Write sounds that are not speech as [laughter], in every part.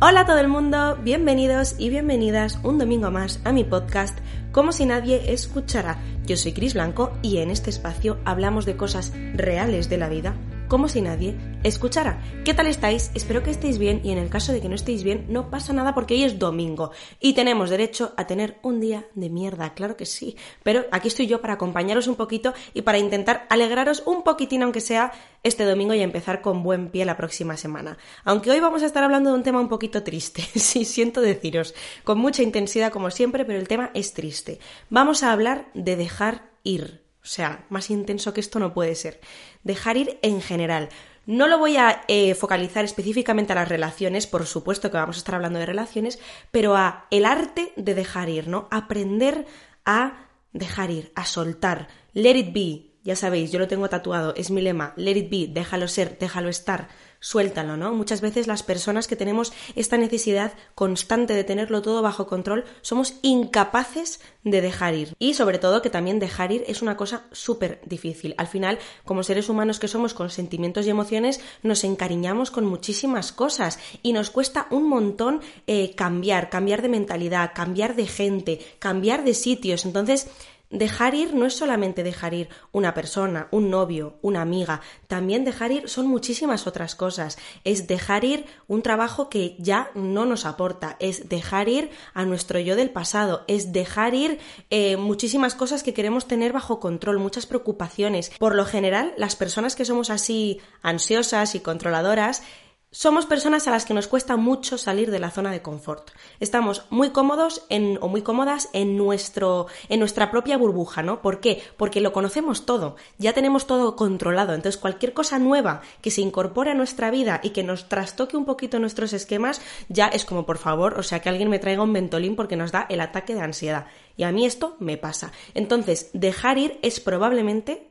Hola a todo el mundo, bienvenidos y bienvenidas un domingo más a mi podcast Como si nadie escuchara. Yo soy Cris Blanco y en este espacio hablamos de cosas reales de la vida como si nadie escuchara. ¿Qué tal estáis? Espero que estéis bien y en el caso de que no estéis bien, no pasa nada porque hoy es domingo y tenemos derecho a tener un día de mierda, claro que sí. Pero aquí estoy yo para acompañaros un poquito y para intentar alegraros un poquitín, aunque sea este domingo y empezar con buen pie la próxima semana. Aunque hoy vamos a estar hablando de un tema un poquito triste, [laughs] sí, siento deciros, con mucha intensidad como siempre, pero el tema es triste. Vamos a hablar de dejar ir. O sea, más intenso que esto no puede ser. Dejar ir en general. No lo voy a eh, focalizar específicamente a las relaciones, por supuesto que vamos a estar hablando de relaciones, pero a el arte de dejar ir, ¿no? Aprender a dejar ir, a soltar. Let it be, ya sabéis, yo lo tengo tatuado, es mi lema, let it be, déjalo ser, déjalo estar, suéltalo, ¿no? Muchas veces las personas que tenemos esta necesidad constante de tenerlo todo bajo control somos incapaces de dejar ir. Y sobre todo que también dejar ir es una cosa súper difícil. Al final, como seres humanos que somos con sentimientos y emociones, nos encariñamos con muchísimas cosas y nos cuesta un montón eh, cambiar, cambiar de mentalidad, cambiar de gente, cambiar de sitios. Entonces, Dejar ir no es solamente dejar ir una persona, un novio, una amiga, también dejar ir son muchísimas otras cosas. Es dejar ir un trabajo que ya no nos aporta, es dejar ir a nuestro yo del pasado, es dejar ir eh, muchísimas cosas que queremos tener bajo control, muchas preocupaciones. Por lo general, las personas que somos así ansiosas y controladoras, somos personas a las que nos cuesta mucho salir de la zona de confort. Estamos muy cómodos en, o muy cómodas en, nuestro, en nuestra propia burbuja, ¿no? ¿Por qué? Porque lo conocemos todo, ya tenemos todo controlado. Entonces, cualquier cosa nueva que se incorpore a nuestra vida y que nos trastoque un poquito nuestros esquemas, ya es como, por favor, o sea, que alguien me traiga un ventolín porque nos da el ataque de ansiedad. Y a mí esto me pasa. Entonces, dejar ir es probablemente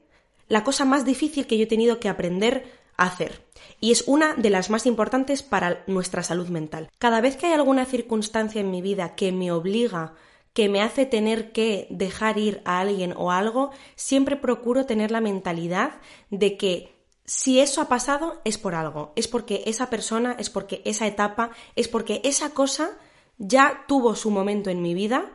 la cosa más difícil que yo he tenido que aprender hacer. Y es una de las más importantes para nuestra salud mental. Cada vez que hay alguna circunstancia en mi vida que me obliga que me hace tener que dejar ir a alguien o algo, siempre procuro tener la mentalidad de que si eso ha pasado es por algo, es porque esa persona, es porque esa etapa, es porque esa cosa ya tuvo su momento en mi vida,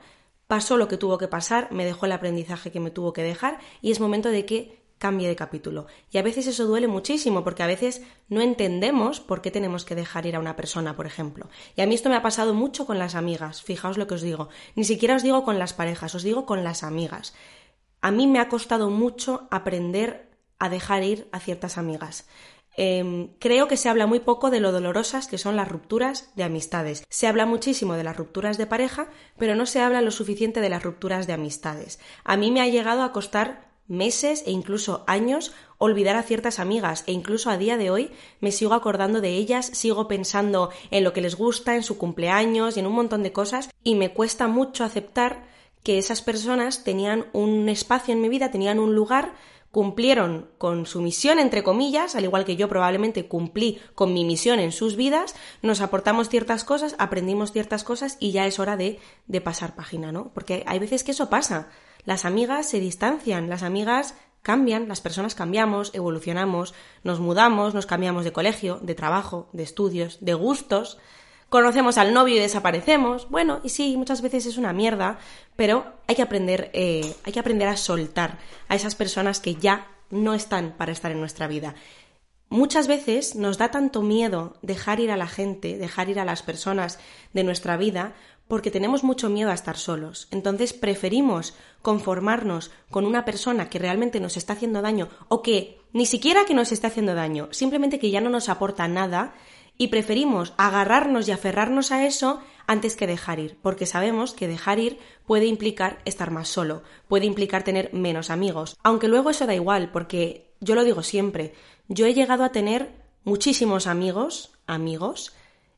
pasó lo que tuvo que pasar, me dejó el aprendizaje que me tuvo que dejar y es momento de que cambie de capítulo. Y a veces eso duele muchísimo porque a veces no entendemos por qué tenemos que dejar ir a una persona, por ejemplo. Y a mí esto me ha pasado mucho con las amigas, fijaos lo que os digo. Ni siquiera os digo con las parejas, os digo con las amigas. A mí me ha costado mucho aprender a dejar ir a ciertas amigas. Em, creo que se habla muy poco de lo dolorosas que son las rupturas de amistades. Se habla muchísimo de las rupturas de pareja, pero no se habla lo suficiente de las rupturas de amistades. A mí me ha llegado a costar meses e incluso años olvidar a ciertas amigas e incluso a día de hoy me sigo acordando de ellas, sigo pensando en lo que les gusta, en su cumpleaños y en un montón de cosas y me cuesta mucho aceptar que esas personas tenían un espacio en mi vida, tenían un lugar, cumplieron con su misión, entre comillas, al igual que yo probablemente cumplí con mi misión en sus vidas, nos aportamos ciertas cosas, aprendimos ciertas cosas y ya es hora de, de pasar página, ¿no? Porque hay veces que eso pasa. Las amigas se distancian, las amigas cambian, las personas cambiamos, evolucionamos, nos mudamos, nos cambiamos de colegio, de trabajo, de estudios, de gustos, conocemos al novio y desaparecemos. Bueno, y sí, muchas veces es una mierda, pero hay que aprender, eh, hay que aprender a soltar a esas personas que ya no están para estar en nuestra vida. Muchas veces nos da tanto miedo dejar ir a la gente, dejar ir a las personas de nuestra vida, porque tenemos mucho miedo a estar solos. Entonces preferimos conformarnos con una persona que realmente nos está haciendo daño o que ni siquiera que nos esté haciendo daño, simplemente que ya no nos aporta nada y preferimos agarrarnos y aferrarnos a eso antes que dejar ir, porque sabemos que dejar ir puede implicar estar más solo, puede implicar tener menos amigos, aunque luego eso da igual, porque yo lo digo siempre, yo he llegado a tener muchísimos amigos, amigos,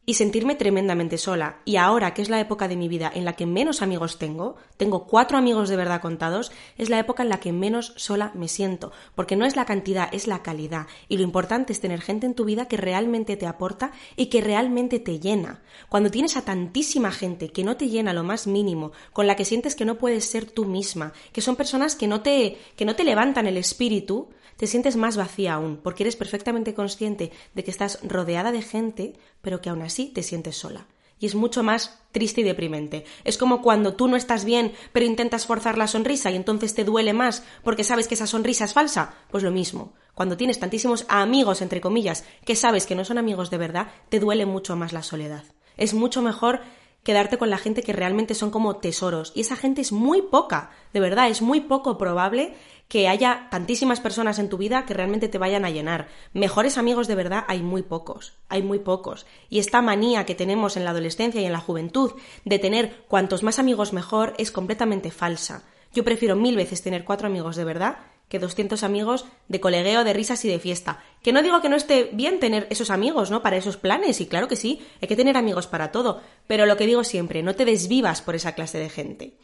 y sentirme tremendamente sola. Y ahora, que es la época de mi vida en la que menos amigos tengo, tengo cuatro amigos de verdad contados, es la época en la que menos sola me siento, porque no es la cantidad, es la calidad. Y lo importante es tener gente en tu vida que realmente te aporta y que realmente te llena. Cuando tienes a tantísima gente que no te llena lo más mínimo, con la que sientes que no puedes ser tú misma, que son personas que no te, que no te levantan el espíritu, te sientes más vacía aún, porque eres perfectamente consciente de que estás rodeada de gente, pero que aún así te sientes sola. Y es mucho más triste y deprimente. Es como cuando tú no estás bien, pero intentas forzar la sonrisa y entonces te duele más porque sabes que esa sonrisa es falsa. Pues lo mismo. Cuando tienes tantísimos amigos, entre comillas, que sabes que no son amigos de verdad, te duele mucho más la soledad. Es mucho mejor quedarte con la gente que realmente son como tesoros. Y esa gente es muy poca, de verdad, es muy poco probable que haya tantísimas personas en tu vida que realmente te vayan a llenar. Mejores amigos de verdad hay muy pocos, hay muy pocos. Y esta manía que tenemos en la adolescencia y en la juventud de tener cuantos más amigos mejor es completamente falsa. Yo prefiero mil veces tener cuatro amigos de verdad que 200 amigos de colegueo, de risas y de fiesta. Que no digo que no esté bien tener esos amigos, ¿no? Para esos planes, y claro que sí, hay que tener amigos para todo, pero lo que digo siempre, no te desvivas por esa clase de gente.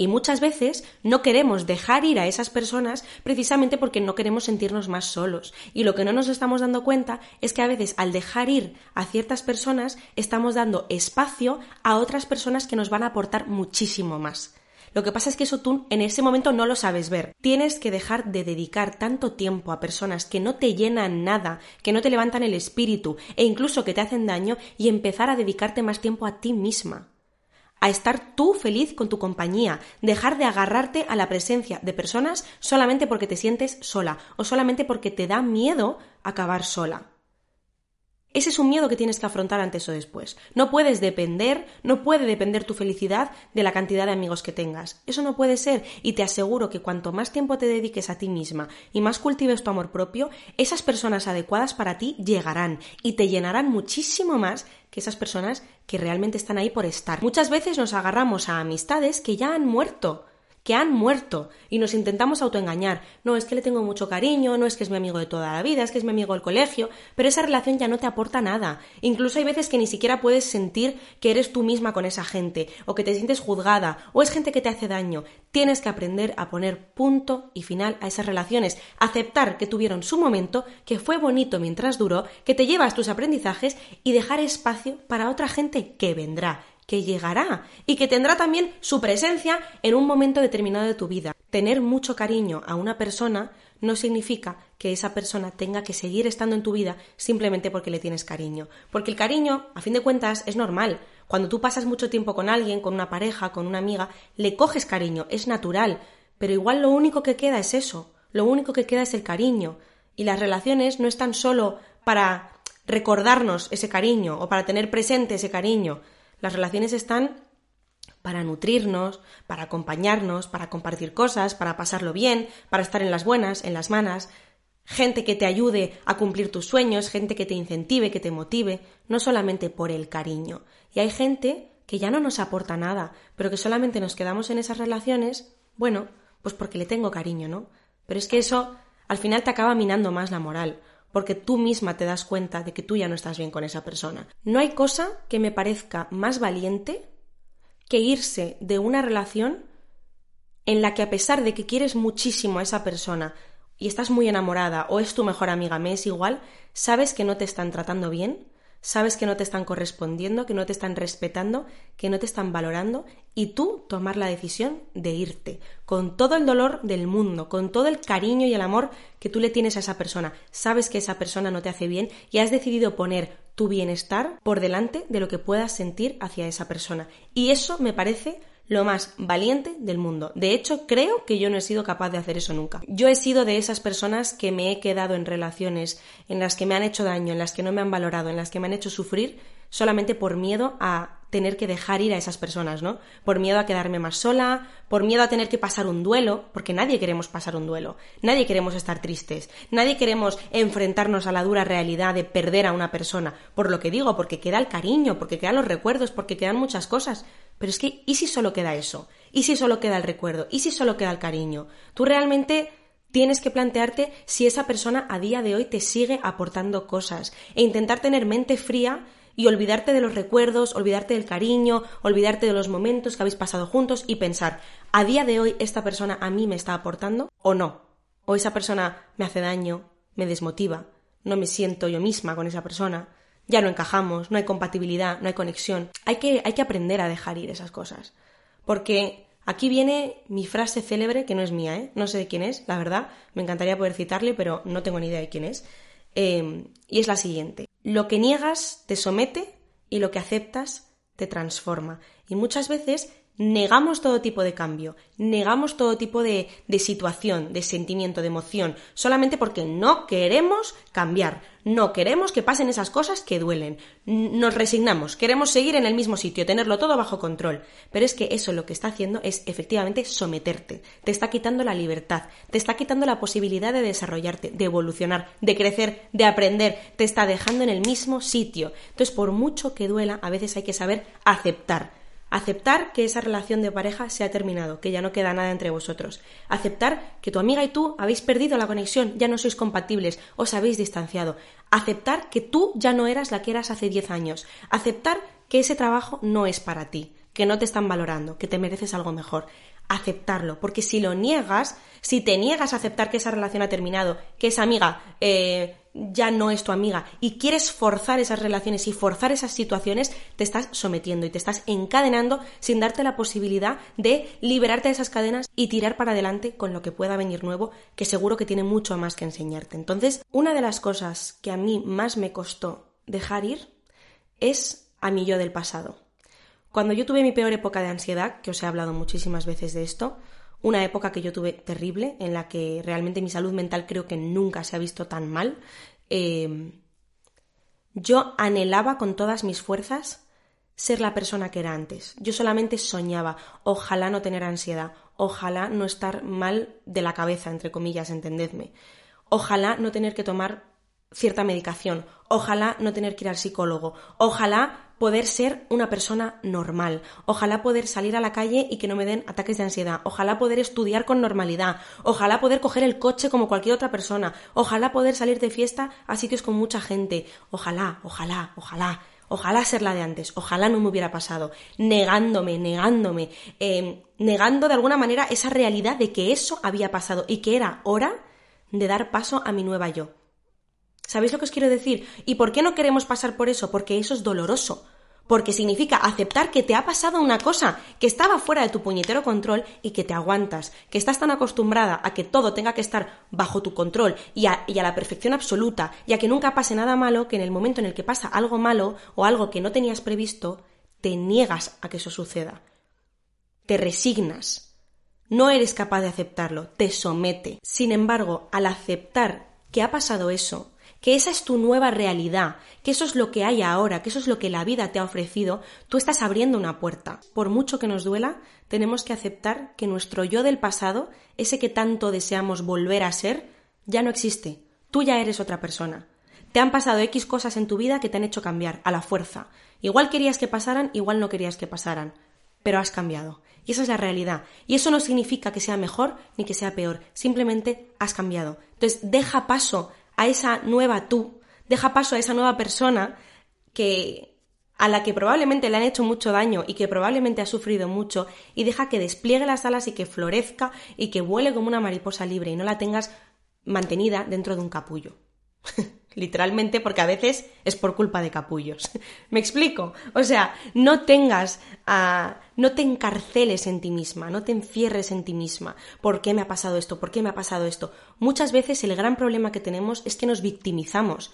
Y muchas veces no queremos dejar ir a esas personas precisamente porque no queremos sentirnos más solos. Y lo que no nos estamos dando cuenta es que a veces al dejar ir a ciertas personas estamos dando espacio a otras personas que nos van a aportar muchísimo más. Lo que pasa es que eso tú en ese momento no lo sabes ver. Tienes que dejar de dedicar tanto tiempo a personas que no te llenan nada, que no te levantan el espíritu e incluso que te hacen daño y empezar a dedicarte más tiempo a ti misma a estar tú feliz con tu compañía, dejar de agarrarte a la presencia de personas solamente porque te sientes sola o solamente porque te da miedo acabar sola. Ese es un miedo que tienes que afrontar antes o después. No puedes depender, no puede depender tu felicidad de la cantidad de amigos que tengas. Eso no puede ser y te aseguro que cuanto más tiempo te dediques a ti misma y más cultives tu amor propio, esas personas adecuadas para ti llegarán y te llenarán muchísimo más que esas personas que realmente están ahí por estar. Muchas veces nos agarramos a amistades que ya han muerto que han muerto y nos intentamos autoengañar. No, es que le tengo mucho cariño, no es que es mi amigo de toda la vida, es que es mi amigo del colegio, pero esa relación ya no te aporta nada. Incluso hay veces que ni siquiera puedes sentir que eres tú misma con esa gente, o que te sientes juzgada, o es gente que te hace daño. Tienes que aprender a poner punto y final a esas relaciones, aceptar que tuvieron su momento, que fue bonito mientras duró, que te llevas tus aprendizajes y dejar espacio para otra gente que vendrá que llegará y que tendrá también su presencia en un momento determinado de tu vida. Tener mucho cariño a una persona no significa que esa persona tenga que seguir estando en tu vida simplemente porque le tienes cariño. Porque el cariño, a fin de cuentas, es normal. Cuando tú pasas mucho tiempo con alguien, con una pareja, con una amiga, le coges cariño, es natural. Pero igual lo único que queda es eso, lo único que queda es el cariño. Y las relaciones no están solo para recordarnos ese cariño o para tener presente ese cariño, las relaciones están para nutrirnos, para acompañarnos, para compartir cosas, para pasarlo bien, para estar en las buenas, en las malas, gente que te ayude a cumplir tus sueños, gente que te incentive, que te motive, no solamente por el cariño. Y hay gente que ya no nos aporta nada, pero que solamente nos quedamos en esas relaciones, bueno, pues porque le tengo cariño, ¿no? Pero es que eso al final te acaba minando más la moral, porque tú misma te das cuenta de que tú ya no estás bien con esa persona. No hay cosa que me parezca más valiente que irse de una relación en la que a pesar de que quieres muchísimo a esa persona y estás muy enamorada o es tu mejor amiga, me es igual, sabes que no te están tratando bien, sabes que no te están correspondiendo, que no te están respetando, que no te están valorando y tú tomar la decisión de irte, con todo el dolor del mundo, con todo el cariño y el amor que tú le tienes a esa persona. Sabes que esa persona no te hace bien y has decidido poner tu bienestar por delante de lo que puedas sentir hacia esa persona. Y eso me parece lo más valiente del mundo. De hecho, creo que yo no he sido capaz de hacer eso nunca. Yo he sido de esas personas que me he quedado en relaciones en las que me han hecho daño, en las que no me han valorado, en las que me han hecho sufrir solamente por miedo a tener que dejar ir a esas personas, ¿no? Por miedo a quedarme más sola, por miedo a tener que pasar un duelo, porque nadie queremos pasar un duelo, nadie queremos estar tristes, nadie queremos enfrentarnos a la dura realidad de perder a una persona, por lo que digo, porque queda el cariño, porque quedan los recuerdos, porque quedan muchas cosas, pero es que, ¿y si solo queda eso? ¿Y si solo queda el recuerdo? ¿Y si solo queda el cariño? Tú realmente tienes que plantearte si esa persona a día de hoy te sigue aportando cosas e intentar tener mente fría y olvidarte de los recuerdos, olvidarte del cariño, olvidarte de los momentos que habéis pasado juntos y pensar, ¿a día de hoy esta persona a mí me está aportando o no? ¿O esa persona me hace daño, me desmotiva, no me siento yo misma con esa persona? Ya no encajamos, no hay compatibilidad, no hay conexión. Hay que, hay que aprender a dejar ir esas cosas. Porque aquí viene mi frase célebre, que no es mía, ¿eh? no sé de quién es, la verdad, me encantaría poder citarle, pero no tengo ni idea de quién es. Eh, y es la siguiente. Lo que niegas te somete y lo que aceptas te transforma. Y muchas veces negamos todo tipo de cambio, negamos todo tipo de, de, situación, de sentimiento, de emoción, solamente porque no queremos cambiar, no queremos que pasen esas cosas que duelen, nos resignamos, queremos seguir en el mismo sitio, tenerlo todo bajo control, pero es que eso lo que está haciendo es efectivamente someterte, te está quitando la libertad, te está quitando la posibilidad de desarrollarte, de evolucionar, de crecer, de aprender, te está dejando en el mismo sitio. Entonces, por mucho que duela, a veces hay que saber aceptar Aceptar que esa relación de pareja se ha terminado, que ya no queda nada entre vosotros. Aceptar que tu amiga y tú habéis perdido la conexión, ya no sois compatibles, os habéis distanciado. Aceptar que tú ya no eras la que eras hace 10 años. Aceptar que ese trabajo no es para ti, que no te están valorando, que te mereces algo mejor. Aceptarlo, porque si lo niegas, si te niegas a aceptar que esa relación ha terminado, que esa amiga eh, ya no es tu amiga y quieres forzar esas relaciones y forzar esas situaciones, te estás sometiendo y te estás encadenando sin darte la posibilidad de liberarte de esas cadenas y tirar para adelante con lo que pueda venir nuevo, que seguro que tiene mucho más que enseñarte. Entonces, una de las cosas que a mí más me costó dejar ir es a mi yo del pasado. Cuando yo tuve mi peor época de ansiedad, que os he hablado muchísimas veces de esto, una época que yo tuve terrible, en la que realmente mi salud mental creo que nunca se ha visto tan mal. Em, yo anhelaba con todas mis fuerzas ser la persona que era antes. Yo solamente soñaba, ojalá no tener ansiedad, ojalá no estar mal de la cabeza, entre comillas, entendedme. Ojalá no tener que tomar cierta medicación, ojalá no tener que ir al psicólogo, ojalá poder ser una persona normal, ojalá poder salir a la calle y que no me den ataques de ansiedad, ojalá poder estudiar con normalidad, ojalá poder coger el coche como cualquier otra persona, ojalá poder salir de fiesta a sitios con mucha gente, ojalá, ojalá, ojalá. Ojalá ser la de antes, ojalá no me hubiera pasado, negándome, negándome, em, negando de alguna manera esa realidad de que eso había pasado y que era hora de dar paso a mi nueva yo. ¿Sabéis lo que os quiero decir? ¿Y por qué no queremos pasar por eso? Porque eso es doloroso. Porque significa aceptar que te ha pasado una cosa que estaba fuera de tu puñetero control y que te aguantas, que estás tan acostumbrada a que todo tenga que estar bajo tu control y a, la perfección absoluta y a que nunca pase nada malo, que en el momento en el que pasa algo malo o algo que no tenías previsto, te niegas a que eso suceda. Te resignas. No eres capaz de aceptarlo, te somete. Sin embargo, al aceptar que ha pasado eso, que esa es tu nueva realidad, que eso es lo que hay ahora, que eso es lo que la vida te ha ofrecido, tú estás abriendo una puerta. Por mucho que nos duela, tenemos que aceptar que nuestro yo del pasado, ese que tanto deseamos volver a ser, ya no existe. Tú ya eres otra persona. Te han pasado X cosas en tu vida que te han hecho cambiar, a la fuerza. Igual querías que pasaran, igual no querías que pasaran. Pero has cambiado. Y esa es la realidad. Y eso no significa que sea mejor ni que sea peor. Simplemente has cambiado. Entonces, deja paso a esa nueva tú, deja paso a esa nueva persona que a la que probablemente le han hecho mucho daño y que probablemente ha sufrido mucho y deja que despliegue las alas y que florezca y que vuele como una mariposa libre y no la tengas mantenida dentro de un capullo. [laughs] literalmente porque a veces es por culpa de capullos. [laughs] ¿Me explico? O sea, no tengas, uh, no te encarceles en ti misma, no te encierres en ti misma. ¿Por qué me ha pasado esto? ¿Por qué me ha pasado esto? Muchas veces el gran problema que tenemos es que nos victimizamos.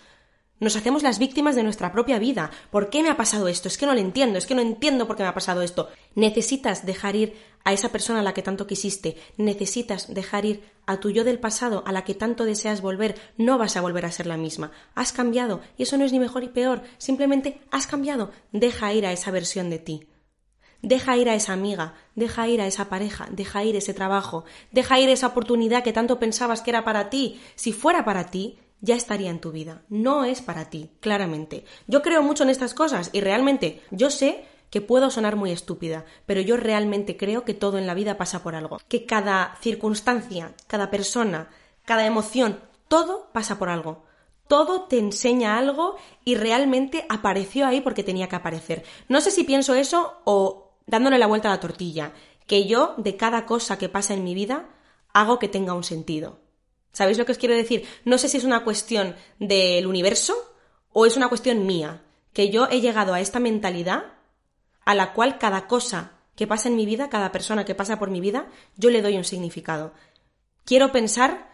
Nos hacemos las víctimas de nuestra propia vida. ¿Por qué me ha pasado esto? Es que no lo entiendo, es que no entiendo por qué me ha pasado esto. Necesitas dejar ir a esa persona a la que tanto quisiste, necesitas dejar ir a tu yo del pasado, a la que tanto deseas volver, no vas a volver a ser la misma. Has cambiado, y eso no es ni mejor ni peor, simplemente has cambiado. Deja ir a esa versión de ti. Deja ir a esa amiga, deja ir a esa pareja, deja ir ese trabajo, deja ir esa oportunidad que tanto pensabas que era para ti. Si fuera para ti, ya estaría en tu vida. No es para ti, claramente. Yo creo mucho en estas cosas y realmente yo sé que puedo sonar muy estúpida, pero yo realmente creo que todo en la vida pasa por algo. Que cada circunstancia, cada persona, cada emoción, todo pasa por algo. todo te enseña algo y realmente apareció ahí porque tenía que aparecer. No sé si pienso eso o dándole la vuelta a la tortilla, que yo de cada cosa que pasa en mi vida hago que tenga un sentido. ¿Sabéis lo que os quiero decir? No sé si es una cuestión del universo o es una cuestión mía, que yo he llegado a esta mentalidad a la cual cada cosa que pasa en mi vida, cada persona que pasa por mi vida, yo le doy un significado. Quiero pensar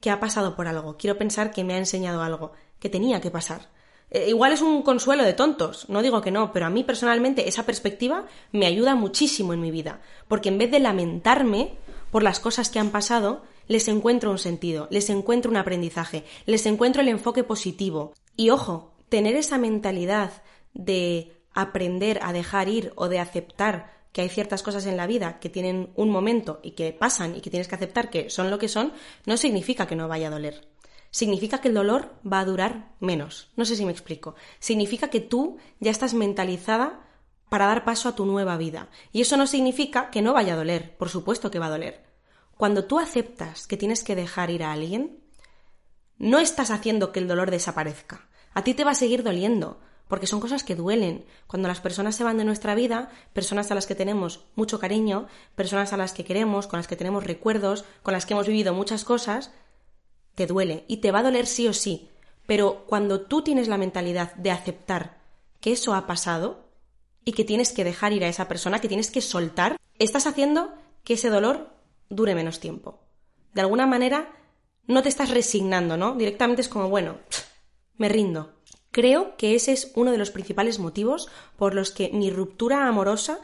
que ha pasado por algo, quiero pensar que me ha enseñado algo, que tenía que pasar. Eh, igual es un consuelo de tontos, no digo que no, pero a mí personalmente esa perspectiva me ayuda muchísimo en mi vida, porque en vez de lamentarme por las cosas que han pasado, les encuentro un sentido, les encuentro un aprendizaje, les encuentro el enfoque positivo. Y ojo, tener esa mentalidad de aprender a dejar ir o de aceptar que hay ciertas cosas en la vida que tienen un momento y que pasan y que tienes que aceptar que son lo que son, no significa que no vaya a doler. Significa que el dolor va a durar menos. No sé si me explico. Significa que tú ya estás mentalizada para dar paso a tu nueva vida. Y eso no significa que no vaya a doler. Por supuesto que va a doler. Cuando tú aceptas que tienes que dejar ir a alguien, no estás haciendo que el dolor desaparezca. A ti te va a seguir doliendo, porque son cosas que duelen. Cuando las personas se van de nuestra vida, personas a las que tenemos mucho cariño, personas a las que queremos, con las que tenemos recuerdos, con las que hemos vivido muchas cosas, te duele y te va a doler sí o sí. Pero cuando tú tienes la mentalidad de aceptar que eso ha pasado y que tienes que dejar ir a esa persona, que tienes que soltar, estás haciendo que ese dolor dure menos tiempo. De alguna manera, no te estás resignando, ¿no? Directamente es como, bueno, me rindo, Creo que ese es uno de los principales motivos por los que mi ruptura amorosa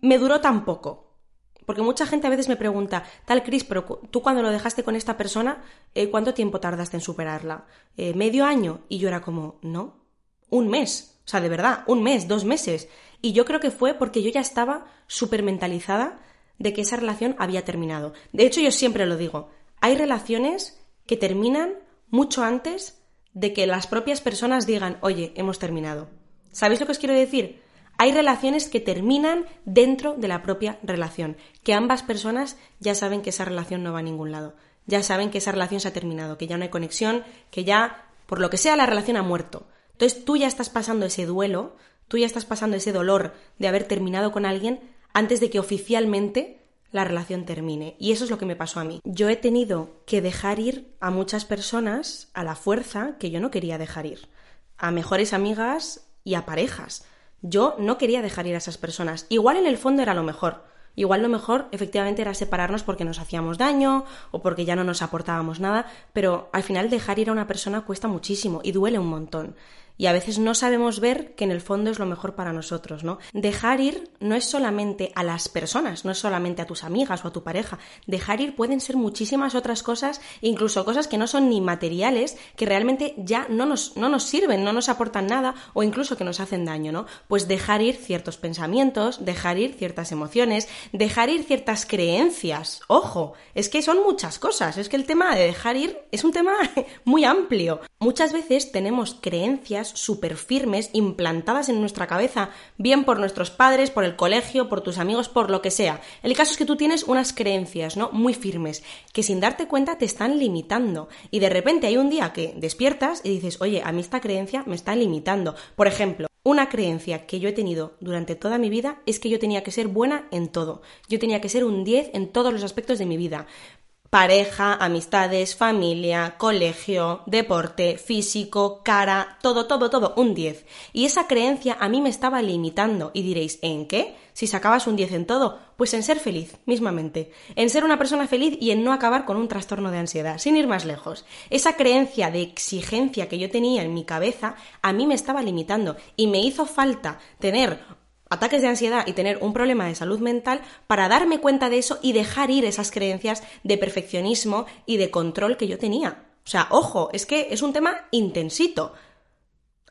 me duró tan poco. Porque mucha gente a veces me pregunta, tal Cris, pero tú cuando lo dejaste con esta persona, eh, ¿cuánto tiempo tardaste en superarla? Eh, ¿Medio año? Y yo era como, no, un mes. O sea, de verdad, un mes, dos meses. Y yo creo que fue porque yo ya estaba súper mentalizada de que esa relación había terminado. De hecho, yo siempre lo digo, hay relaciones que terminan mucho antes de que las propias personas digan, oye, hemos terminado. ¿Sabéis lo que os quiero decir? Hay relaciones que terminan dentro de la propia relación, que ambas personas ya saben que esa relación no va a ningún lado, ya saben que esa relación se ha terminado, que ya no hay conexión, que ya, por lo que sea, la relación ha muerto. Entonces tú ya estás pasando ese duelo, tú ya estás pasando ese dolor de haber terminado con alguien antes de que oficialmente la relación termine. Y eso es lo que me pasó a mí. Yo he tenido que dejar ir a muchas personas a la fuerza que yo no quería dejar ir. A mejores amigas y a parejas. Yo no quería dejar ir a esas personas. Igual en el fondo era lo mejor. Igual lo mejor efectivamente era separarnos porque nos hacíamos daño o porque ya no nos aportábamos nada, pero al final dejar ir a una persona cuesta muchísimo y duele un montón y a veces no sabemos ver que en el fondo es lo mejor para nosotros, ¿no? Dejar ir no es solamente a las personas, no es solamente a tus amigas o a tu pareja. Dejar ir pueden ser muchísimas otras cosas, incluso cosas que no son ni materiales, que realmente ya no nos, no nos sirven, no nos aportan nada o incluso que nos hacen daño, ¿no? Pues dejar ir ciertos pensamientos, dejar ir ciertas emociones, dejar ir ciertas creencias. Ojo, es que son muchas cosas, es que el tema de dejar ir es un tema [laughs] muy amplio. Muchas veces tenemos creencias súper firmes, implantadas en nuestra cabeza, bien por nuestros padres, por el colegio, por tus amigos, por lo que sea. El caso es que tú tienes unas creencias, ¿no? Muy firmes, que sin darte cuenta te están limitando. Y de repente hay un día que despiertas y dices, oye, a mí esta creencia me está limitando. Por ejemplo, una creencia que yo he tenido durante toda mi vida es que yo tenía que ser buena en todo. Yo tenía que ser un 10 en todos los aspectos de mi vida pareja, amistades, familia, colegio, deporte, físico, cara, todo, todo, todo, un 10. Y esa creencia a mí me estaba limitando. Y diréis, ¿en qué? Si sacabas un 10 en todo, pues en ser feliz, mismamente. En ser una persona feliz y en no acabar con un trastorno de ansiedad, sin ir más lejos. Esa creencia de exigencia que yo tenía en mi cabeza a mí me estaba limitando y me hizo falta tener ataques de ansiedad y tener un problema de salud mental para darme cuenta de eso y dejar ir esas creencias de perfeccionismo y de control que yo tenía. O sea, ojo, es que es un tema intensito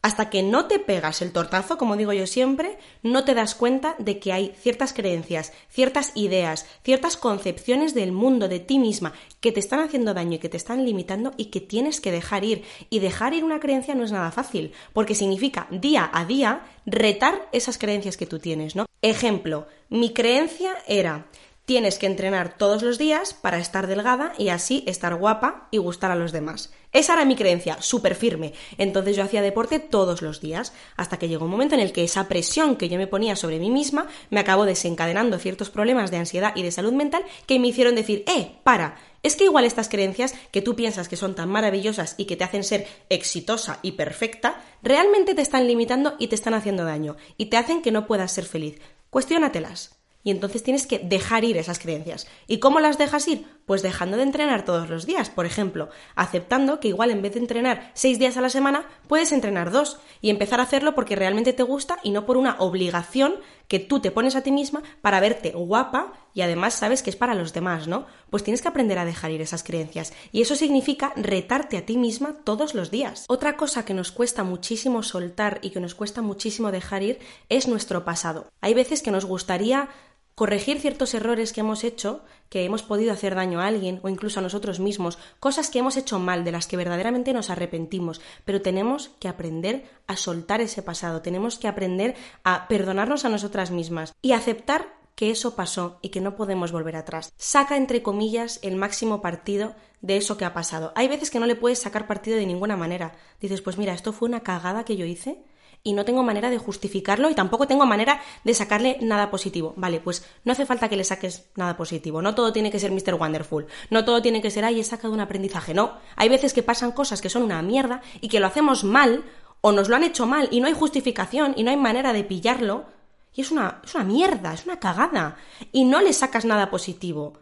hasta que no te pegas el tortazo, como digo yo siempre, no te das cuenta de que hay ciertas creencias, ciertas ideas, ciertas concepciones del mundo, de ti misma, que te están haciendo daño y que te están limitando y que tienes que dejar ir. Y dejar ir una creencia no es nada fácil, porque significa día a día retar esas creencias que tú tienes, ¿no? Ejemplo, mi creencia era Tienes que entrenar todos los días para estar delgada y así estar guapa y gustar a los demás. Esa era mi creencia, súper firme. Entonces yo hacía deporte todos los días, hasta que llegó un momento en el que esa presión que yo me ponía sobre mí misma me acabó desencadenando ciertos problemas de ansiedad y de salud mental que me hicieron decir, eh, para, es que igual estas creencias que tú piensas que son tan maravillosas y que te hacen ser exitosa y perfecta, realmente te están limitando y te están haciendo daño, y te hacen que no puedas ser feliz. Cuestiónatelas y entonces tienes que dejar ir esas creencias. ¿Y cómo las dejas ir? Pues dejando de entrenar todos los días, por ejemplo, aceptando que igual en vez de entrenar seis días a la semana, puedes entrenar dos y empezar a hacerlo porque realmente te gusta y no por una obligación que tú te pones a ti misma para verte guapa y además sabes que es para los demás, ¿no? Pues tienes que aprender a dejar ir esas creencias y eso significa retarte a ti misma todos los días. Otra cosa que nos cuesta muchísimo soltar y que nos cuesta muchísimo dejar ir es nuestro pasado. Hay veces que nos gustaría corregir ciertos errores que hemos hecho, que hemos podido hacer daño a alguien o incluso a nosotros mismos, cosas que hemos hecho mal, de las que verdaderamente nos arrepentimos, pero tenemos que aprender a soltar ese pasado, tenemos que aprender a perdonarnos a nosotras mismas y aceptar que eso pasó y que no podemos volver atrás. Saca, entre comillas, el máximo partido de eso que ha pasado. Hay veces que no le puedes sacar partido de ninguna manera. Dices, pues mira, esto fue una cagada que yo hice y no tengo manera de justificarlo y tampoco tengo manera de sacarle nada positivo. Vale, pues no hace falta que le saques nada positivo. No todo tiene que ser Mr. Wonderful. No todo tiene que ser, ay, he sacado un aprendizaje. No. Hay veces que pasan cosas que son una mierda y que lo hacemos mal o nos lo han hecho mal y no hay justificación y no hay manera de pillarlo. Y es una, es una mierda, es una cagada. Y no le sacas nada positivo.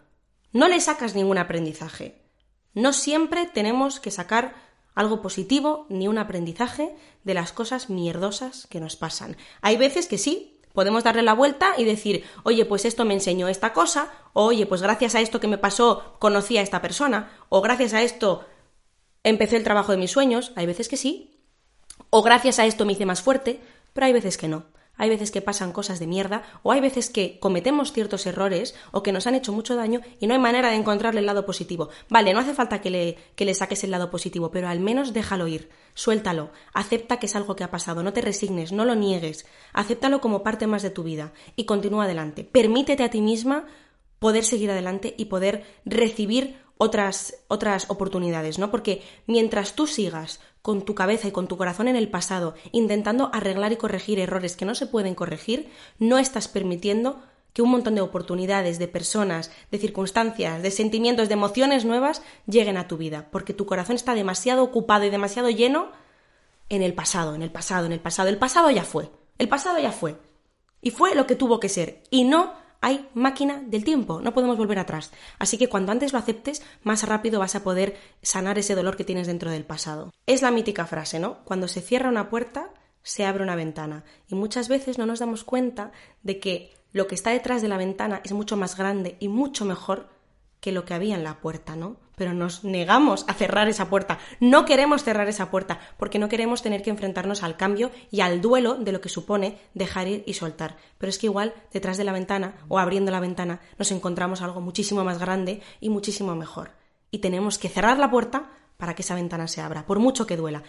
No le sacas ningún aprendizaje. No siempre tenemos que sacar algo positivo ni un aprendizaje de las cosas mierdosas que nos pasan. Hay veces que sí, podemos darle la vuelta y decir, oye, pues esto me enseñó esta cosa, o oye, pues gracias a esto que me pasó conocí a esta persona, o gracias a esto empecé el trabajo de mis sueños, hay veces que sí, o gracias a esto me hice más fuerte, pero hay veces que no hay veces que pasan cosas de mierda, o hay veces que cometemos ciertos errores o que nos han hecho mucho daño y no hay manera de encontrarle el lado positivo. Vale, no hace falta que le, que le saques el lado positivo, pero al menos déjalo ir, suéltalo, acepta que es algo que ha pasado, no te resignes, no lo niegues, acéptalo como parte más de tu vida y continúa adelante. Permítete a ti misma poder seguir adelante y poder recibir otras, otras oportunidades, ¿no? Porque mientras tú sigas con tu cabeza y con tu corazón en el pasado, intentando arreglar y corregir errores que no se pueden corregir, no estás permitiendo que un montón de oportunidades, de personas, de circunstancias, de sentimientos, de emociones nuevas lleguen a tu vida, porque tu corazón está demasiado ocupado y demasiado lleno en el pasado, en el pasado, en el pasado. El pasado ya fue, el pasado ya fue. Y fue lo que tuvo que ser, y no hay máquina del tiempo, no podemos volver atrás. Así que cuanto antes lo aceptes, más rápido vas a poder sanar ese dolor que tienes dentro del pasado. Es la mítica frase, ¿no? Cuando se cierra una puerta, se abre una ventana. Y muchas veces no nos damos cuenta de que lo que está detrás de la ventana es mucho más grande y mucho mejor que lo que había en la puerta, ¿no? Pero nos negamos a cerrar esa puerta. No queremos cerrar esa puerta porque no queremos tener que enfrentarnos al cambio y al duelo de lo que supone dejar ir y soltar. Pero es que igual detrás de la ventana o abriendo la ventana nos encontramos algo muchísimo más grande y muchísimo mejor. Y tenemos que cerrar la puerta para que esa ventana se abra, por mucho que duela.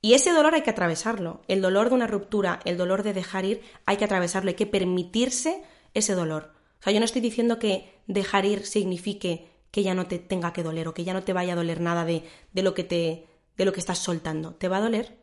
Y ese dolor hay que atravesarlo. El dolor de una ruptura, el dolor de dejar ir, hay que atravesarlo, hay que permitirse ese dolor. O sea, yo no estoy diciendo que dejar ir signifique que ya no te tenga que doler o que ya no te vaya a doler nada de, de lo que te de lo que estás soltando. Te va a doler,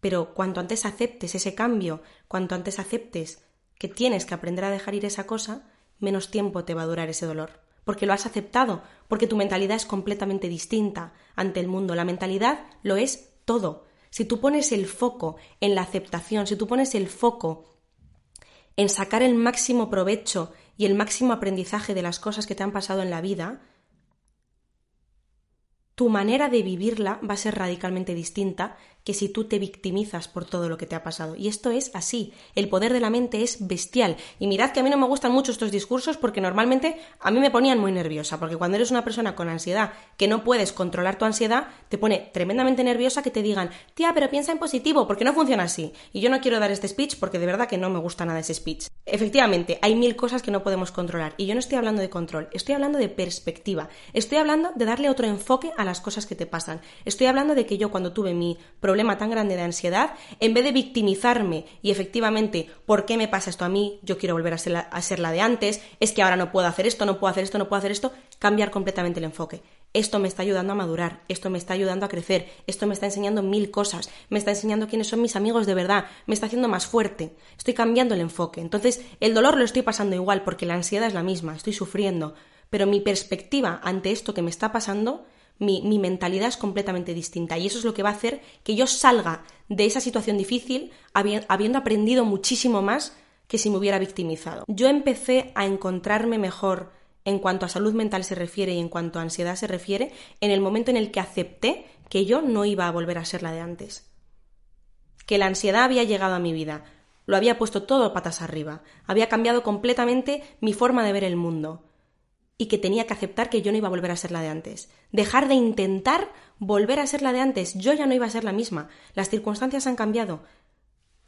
pero cuanto antes aceptes ese cambio, cuanto antes aceptes que tienes que aprender a dejar ir esa cosa, menos tiempo te va a durar ese dolor. Porque lo has aceptado, porque tu mentalidad es completamente distinta ante el mundo. La mentalidad lo es todo. Si tú pones el foco en la aceptación, si tú pones el foco en sacar el máximo provecho y el máximo aprendizaje de las cosas que te han pasado en la vida, tu manera de vivirla va a ser radicalmente distinta que si tú te victimizas por todo lo que te ha pasado. Y esto es así. El poder de la mente es bestial. Y mirad que a mí no me gustan mucho estos discursos porque normalmente a mí me ponían muy nerviosa. Porque cuando eres una persona con ansiedad que no puedes controlar tu ansiedad, te pone tremendamente nerviosa que te digan, tía, pero piensa en positivo, porque no funciona así. Y yo no quiero dar este speech porque de verdad que no me gusta nada ese speech. Efectivamente, hay mil cosas que no podemos controlar. Y yo no estoy hablando de control, estoy hablando de perspectiva. Estoy hablando de darle otro enfoque a las cosas que te pasan. Estoy hablando de que yo cuando tuve mi problema tan grande de ansiedad, en vez de victimizarme y efectivamente, ¿por qué me pasa esto a mí? Yo quiero volver a ser, la, a ser la de antes, es que ahora no puedo hacer esto, no puedo hacer esto, no puedo hacer esto, cambiar completamente el enfoque esto me está ayudando a madurar, esto me está ayudando a crecer, esto me está enseñando mil cosas, me está enseñando quiénes son mis amigos de verdad, me está haciendo más fuerte, estoy cambiando el enfoque. Entonces, el dolor lo estoy pasando igual porque la ansiedad es la misma, estoy sufriendo, pero mi perspectiva ante esto que me está pasando, mi, mentalidad es completamente distinta y eso es lo que va a hacer que yo salga de esa situación difícil habiendo aprendido muchísimo más que si me hubiera victimizado. Yo empecé a encontrarme mejor en cuanto a salud mental se refiere y en cuanto a ansiedad se refiere, en el momento en el que acepté que yo no iba a volver a ser la de antes. Que la ansiedad había llegado a mi vida, lo había puesto todo patas arriba, había cambiado completamente mi forma de ver el mundo y que tenía que aceptar que yo no iba a volver a ser la de antes. Dejar de intentar volver a ser la de antes. Yo ya no iba a ser la misma. Las circunstancias han cambiado.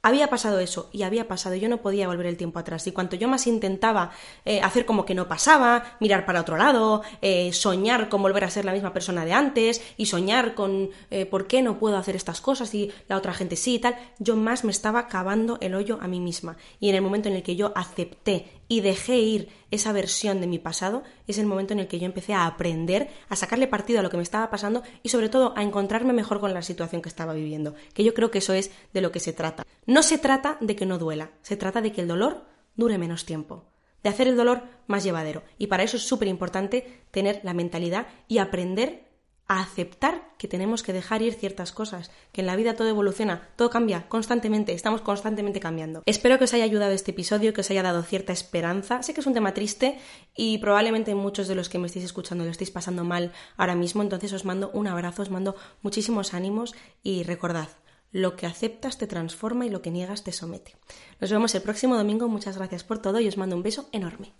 Había pasado eso y había pasado, yo no podía volver el tiempo atrás. Y cuanto yo más intentaba eh, hacer como que no pasaba, mirar para otro lado, eh, soñar con volver a ser la misma persona de antes y soñar con eh, por qué no puedo hacer estas cosas y la otra gente sí y tal, yo más me estaba cavando el hoyo a mí misma. Y en el momento en el que yo acepté y dejé ir esa versión de mi pasado, es el momento en el que yo empecé a aprender, a sacarle partido a lo que me estaba pasando y sobre todo a encontrarme mejor con la situación que estaba viviendo, que yo creo que eso es de lo que se trata. No se trata de que no duela, se trata de que el dolor dure menos tiempo, de hacer el dolor más llevadero. Y para eso es súper importante tener la mentalidad y aprender a aceptar que tenemos que dejar ir ciertas cosas, que en la vida todo evoluciona, todo cambia constantemente, estamos constantemente cambiando. Espero que os haya ayudado este episodio, que os haya dado cierta esperanza. Sé que es un tema triste y probablemente muchos de los que me estéis escuchando lo estéis pasando mal ahora mismo, entonces os mando un abrazo, os mando muchísimos ánimos y recordad, lo que aceptas te transforma y lo que niegas te somete. Nos vemos el próximo domingo, muchas gracias por todo y os mando un beso enorme.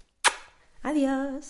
Adiós.